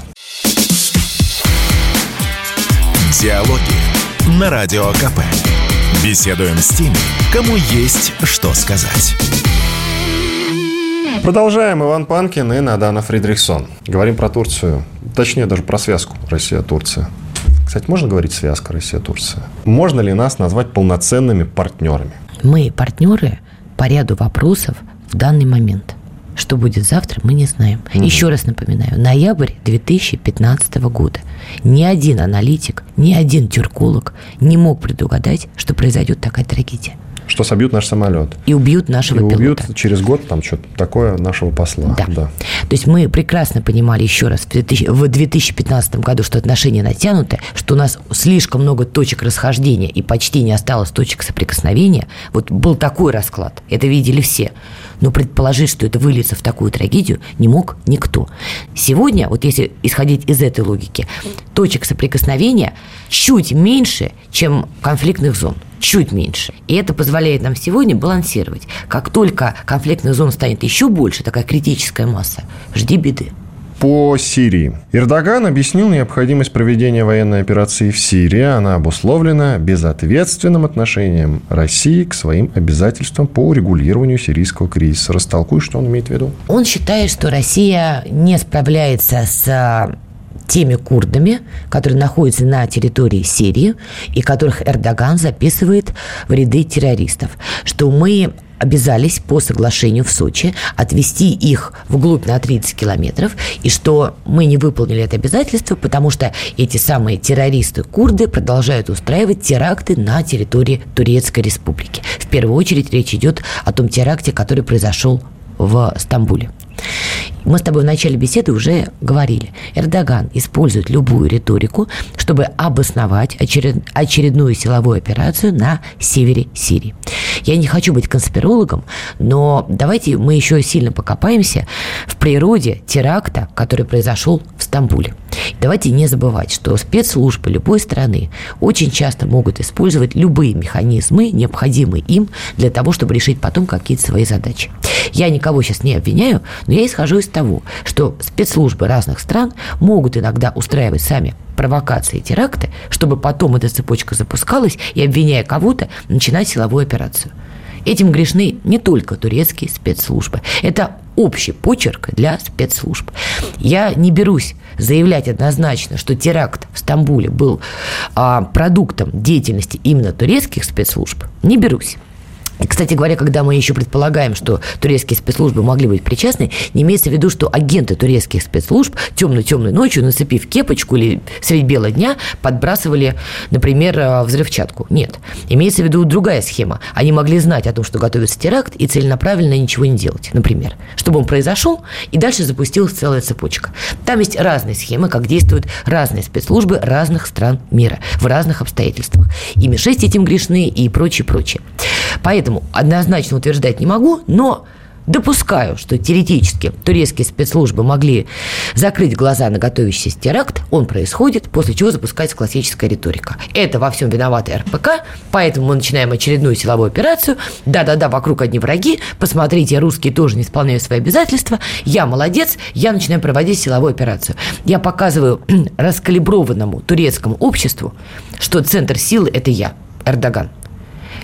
Диалоги на Радио КП. Беседуем с теми, кому есть что сказать. Продолжаем. Иван Панкин и Надана Фридрихсон. Говорим про Турцию. Точнее, даже про связку Россия-Турция. Кстати, можно говорить связка Россия-Турция? Можно ли нас назвать полноценными партнерами? Мы партнеры по ряду вопросов в данный момент. Что будет завтра, мы не знаем. Угу. Еще раз напоминаю, ноябрь 2015 года. Ни один аналитик, ни один тюрколог не мог предугадать, что произойдет такая трагедия что собьют наш самолет. И убьют нашего и убьют пилота. через год там что-то такое нашего посла. Да. да. То есть мы прекрасно понимали еще раз в, 2000, в 2015 году, что отношения натянуты, что у нас слишком много точек расхождения и почти не осталось точек соприкосновения. Вот был такой расклад. Это видели все. Но предположить, что это выльется в такую трагедию, не мог никто. Сегодня, вот если исходить из этой логики, точек соприкосновения чуть меньше, чем конфликтных зон чуть меньше. И это позволяет нам сегодня балансировать. Как только конфликтных зон станет еще больше, такая критическая масса, жди беды по Сирии. Эрдоган объяснил необходимость проведения военной операции в Сирии. Она обусловлена безответственным отношением России к своим обязательствам по урегулированию сирийского кризиса. Растолкуй, что он имеет в виду. Он считает, что Россия не справляется с теми курдами, которые находятся на территории Сирии и которых Эрдоган записывает в ряды террористов, что мы обязались по соглашению в Сочи отвести их вглубь на 30 километров, и что мы не выполнили это обязательство, потому что эти самые террористы-курды продолжают устраивать теракты на территории Турецкой Республики. В первую очередь речь идет о том теракте, который произошел в Стамбуле. Мы с тобой в начале беседы уже говорили. Эрдоган использует любую риторику, чтобы обосновать очеред... очередную силовую операцию на севере Сирии. Я не хочу быть конспирологом, но давайте мы еще сильно покопаемся в природе теракта, который произошел в Стамбуле. Давайте не забывать, что спецслужбы любой страны очень часто могут использовать любые механизмы, необходимые им для того, чтобы решить потом какие-то свои задачи. Я никого сейчас не обвиняю, но я исхожу из того, что спецслужбы разных стран могут иногда устраивать сами провокации и теракты, чтобы потом эта цепочка запускалась и, обвиняя кого-то, начинать силовую операцию. Этим грешны не только турецкие спецслужбы. Это общий почерк для спецслужб. Я не берусь заявлять однозначно, что теракт в Стамбуле был а, продуктом деятельности именно турецких спецслужб. Не берусь. Кстати говоря, когда мы еще предполагаем, что турецкие спецслужбы могли быть причастны, не имеется в виду, что агенты турецких спецслужб темную-темную ночью, нацепив кепочку или средь бела дня, подбрасывали, например, э, взрывчатку. Нет. Имеется в виду другая схема. Они могли знать о том, что готовится теракт, и целенаправленно ничего не делать, например. Чтобы он произошел, и дальше запустилась целая цепочка. Там есть разные схемы, как действуют разные спецслужбы разных стран мира в разных обстоятельствах. И Ми-6 этим грешны, и прочее, прочее. Поэтому однозначно утверждать не могу, но Допускаю, что теоретически турецкие спецслужбы могли закрыть глаза на готовящийся теракт, он происходит, после чего запускается классическая риторика. Это во всем виноваты РПК, поэтому мы начинаем очередную силовую операцию. Да-да-да, вокруг одни враги, посмотрите, русские тоже не исполняют свои обязательства, я молодец, я начинаю проводить силовую операцию. Я показываю раскалиброванному турецкому обществу, что центр силы – это я, Эрдоган.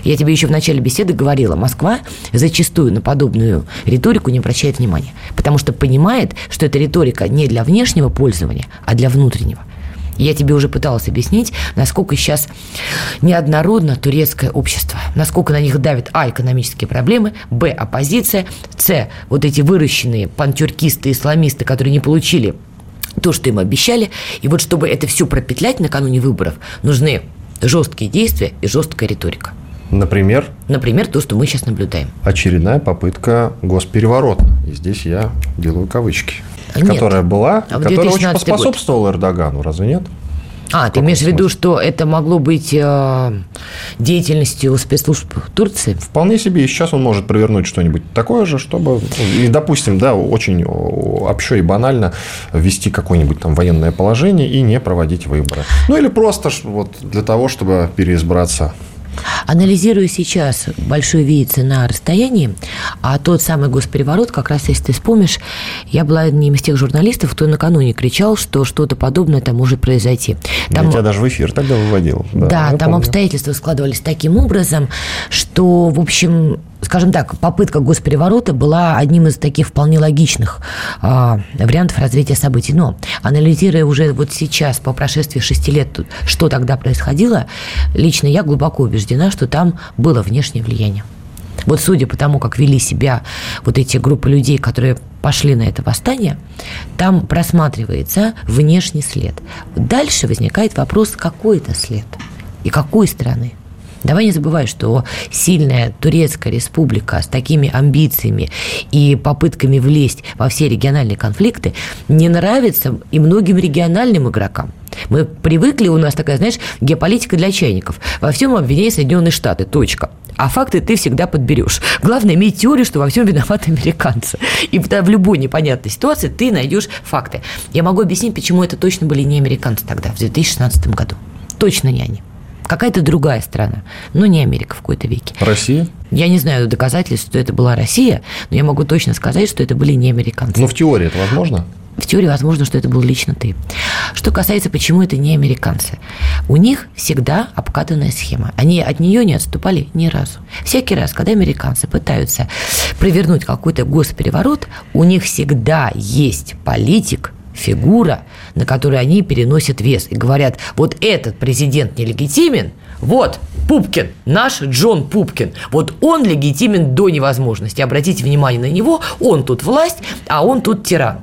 Я тебе еще в начале беседы говорила, Москва зачастую на подобную риторику не обращает внимания, потому что понимает, что эта риторика не для внешнего пользования, а для внутреннего. Я тебе уже пыталась объяснить, насколько сейчас неоднородно турецкое общество, насколько на них давят, а, экономические проблемы, б, оппозиция, с, вот эти выращенные пантюркисты, исламисты, которые не получили то, что им обещали. И вот чтобы это все пропетлять накануне выборов, нужны Жесткие действия и жесткая риторика. Например? Например, то, что мы сейчас наблюдаем. Очередная попытка госпереворота. И здесь я делаю кавычки. Нет. Которая была, а которая очень поспособствовала год. Эрдогану, разве нет? А, ты имеешь в виду, что это могло быть э, деятельностью спецслужб Турции? Вполне себе. И сейчас он может провернуть что-нибудь такое же, чтобы, и, допустим, да, очень общо и банально ввести какое-нибудь там военное положение и не проводить выборы. Ну, или просто вот для того, чтобы переизбраться Анализируя сейчас большой видится на расстоянии, а тот самый госпереворот, как раз если ты вспомнишь, я была одним из тех журналистов, кто накануне кричал, что что-то подобное там может произойти. Там, я тебя даже в эфир тогда выводил. Да, да там помню. обстоятельства складывались таким образом, что, в общем, скажем так, попытка госпереворота была одним из таких вполне логичных э, вариантов развития событий. Но анализируя уже вот сейчас, по прошествии шести лет, что тогда происходило, лично я глубоко убеждена, что там было внешнее влияние. Вот судя по тому, как вели себя вот эти группы людей, которые пошли на это восстание, там просматривается внешний след. Дальше возникает вопрос, какой это след и какой страны. Давай не забывай, что сильная Турецкая республика с такими амбициями и попытками влезть во все региональные конфликты не нравится и многим региональным игрокам. Мы привыкли, у нас такая, знаешь, геополитика для чайников. Во всем обвиняй Соединенные Штаты, точка. А факты ты всегда подберешь. Главное иметь теорию, что во всем виноваты американцы. И в любой непонятной ситуации ты найдешь факты. Я могу объяснить, почему это точно были не американцы тогда, в 2016 году. Точно не они какая-то другая страна, но не Америка в какой-то веке. Россия? Я не знаю доказательств, что это была Россия, но я могу точно сказать, что это были не американцы. Но в теории это возможно? В теории возможно, что это был лично ты. Что касается, почему это не американцы. У них всегда обкатанная схема. Они от нее не отступали ни разу. Всякий раз, когда американцы пытаются провернуть какой-то госпереворот, у них всегда есть политик, фигура, на которую они переносят вес и говорят, вот этот президент нелегитимен, вот Пупкин, наш Джон Пупкин, вот он легитимен до невозможности. Обратите внимание на него, он тут власть, а он тут тиран.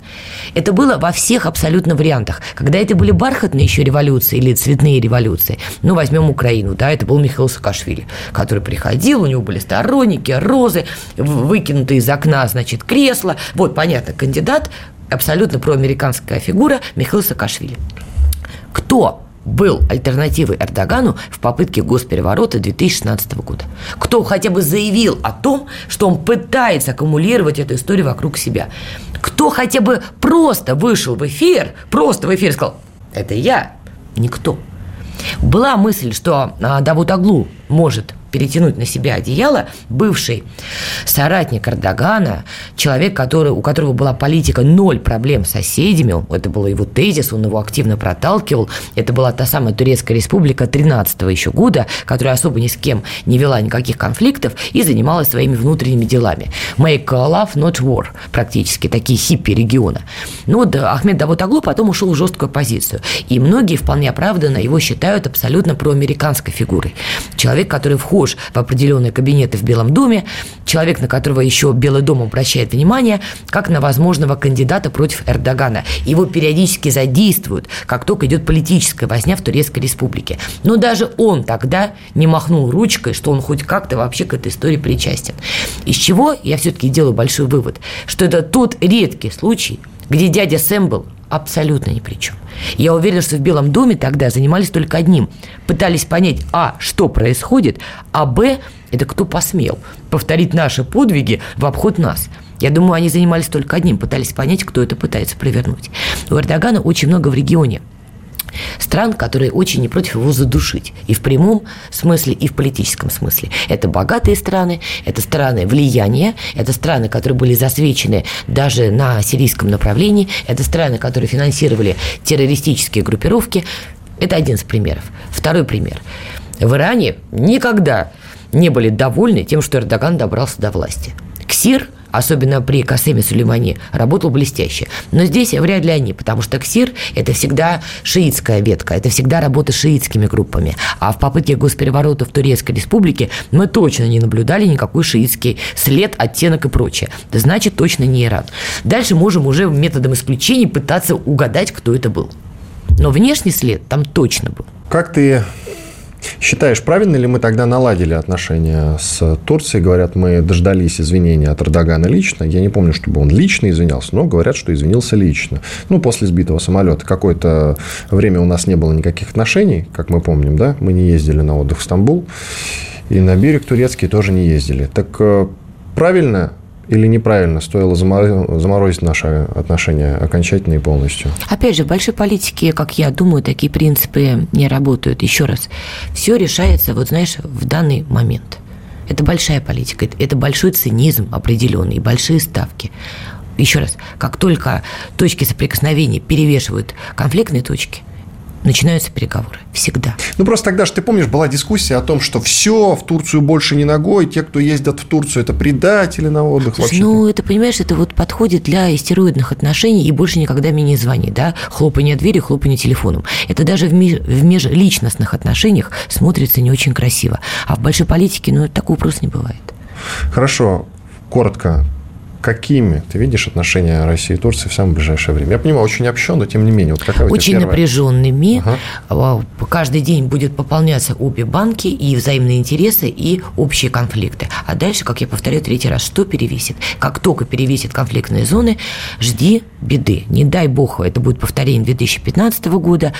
Это было во всех абсолютно вариантах. Когда это были бархатные еще революции или цветные революции, ну, возьмем Украину, да, это был Михаил Саакашвили, который приходил, у него были сторонники, розы, выкинутые из окна, значит, кресла. Вот, понятно, кандидат абсолютно проамериканская фигура Михаил Саакашвили. Кто был альтернативой Эрдогану в попытке госпереворота 2016 года? Кто хотя бы заявил о том, что он пытается аккумулировать эту историю вокруг себя? Кто хотя бы просто вышел в эфир, просто в эфир сказал, это я? Никто. Была мысль, что а, Давут Аглу может перетянуть на себя одеяло, бывший соратник Эрдогана, человек, который, у которого была политика ноль проблем с соседями, это был его тезис, он его активно проталкивал, это была та самая Турецкая республика 13 еще года, которая особо ни с кем не вела никаких конфликтов и занималась своими внутренними делами. Make love, not war, практически, такие хиппи региона. Ну вот Ахмед Давутаглу потом ушел в жесткую позицию. И многие вполне оправданно его считают абсолютно проамериканской фигурой. Человек, который вхож вхож в определенные кабинеты в Белом доме, человек, на которого еще Белый дом обращает внимание, как на возможного кандидата против Эрдогана. Его периодически задействуют, как только идет политическая возня в Турецкой республике. Но даже он тогда не махнул ручкой, что он хоть как-то вообще к этой истории причастен. Из чего я все-таки делаю большой вывод, что это тот редкий случай, где дядя Сэм был абсолютно ни при чем. Я уверен, что в Белом доме тогда занимались только одним. Пытались понять, а, что происходит, а, б, это кто посмел повторить наши подвиги в обход нас. Я думаю, они занимались только одним, пытались понять, кто это пытается провернуть. У Эрдогана очень много в регионе – стран, которые очень не против его задушить. И в прямом смысле, и в политическом смысле. Это богатые страны, это страны влияния, это страны, которые были засвечены даже на сирийском направлении, это страны, которые финансировали террористические группировки. Это один из примеров. Второй пример. В Иране никогда не были довольны тем, что Эрдоган добрался до власти. Ксир особенно при Касеме Сулеймани, работал блестяще. Но здесь вряд ли они, потому что КСИР – это всегда шиитская ветка, это всегда работа с шиитскими группами. А в попытке госпереворота в Турецкой республике мы точно не наблюдали никакой шиитский след, оттенок и прочее. Значит, точно не Иран. Дальше можем уже методом исключений пытаться угадать, кто это был. Но внешний след там точно был. Как ты Считаешь, правильно ли мы тогда наладили отношения с Турцией? Говорят, мы дождались извинения от Эрдогана лично. Я не помню, чтобы он лично извинялся, но говорят, что извинился лично. Ну, после сбитого самолета. Какое-то время у нас не было никаких отношений, как мы помним, да? Мы не ездили на отдых в Стамбул. И на берег турецкий тоже не ездили. Так э, правильно или неправильно стоило заморозить наши отношения окончательно и полностью? Опять же, в большой политике, как я думаю, такие принципы не работают. Еще раз, все решается, вот знаешь, в данный момент. Это большая политика, это большой цинизм определенный, большие ставки. Еще раз, как только точки соприкосновения перевешивают конфликтные точки – начинаются переговоры. Всегда. Ну, просто тогда же, ты помнишь, была дискуссия о том, что все, в Турцию больше не ногой, те, кто ездят в Турцию, это предатели на отдых. Вообще ну, это, понимаешь, это вот подходит для истероидных отношений и больше никогда мне не звони, да? Хлопанье двери, хлопанье телефоном. Это даже в, меж, в межличностных отношениях смотрится не очень красиво. А в большой политике, ну, такого просто не бывает. Хорошо. Коротко, какими ты видишь отношения России и Турции в самое ближайшее время? Я понимаю, очень общо, но тем не менее. Вот какая очень напряженными. Ага. Каждый день будет пополняться обе банки и взаимные интересы, и общие конфликты. А дальше, как я повторяю третий раз, что перевесит? Как только перевесит конфликтные зоны, жди беды. Не дай бог, это будет повторение 2015 года,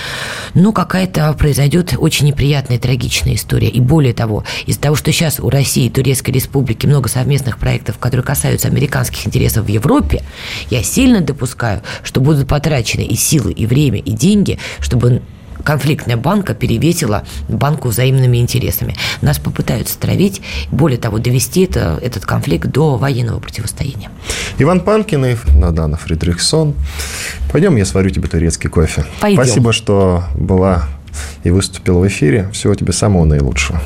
но какая-то произойдет очень неприятная, трагичная история. И более того, из-за того, что сейчас у России и Турецкой Республики много совместных проектов, которые касаются американских американских интересов в Европе, я сильно допускаю, что будут потрачены и силы, и время, и деньги, чтобы конфликтная банка перевесила банку взаимными интересами. Нас попытаются травить, более того, довести это, этот конфликт до военного противостояния. Иван Панкин и Надана Фридрихсон. Пойдем, я сварю тебе турецкий кофе. Пойдем. Спасибо, что была и выступила в эфире. Всего тебе самого наилучшего.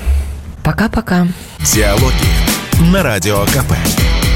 Пока-пока. Диалоги на Радио КП.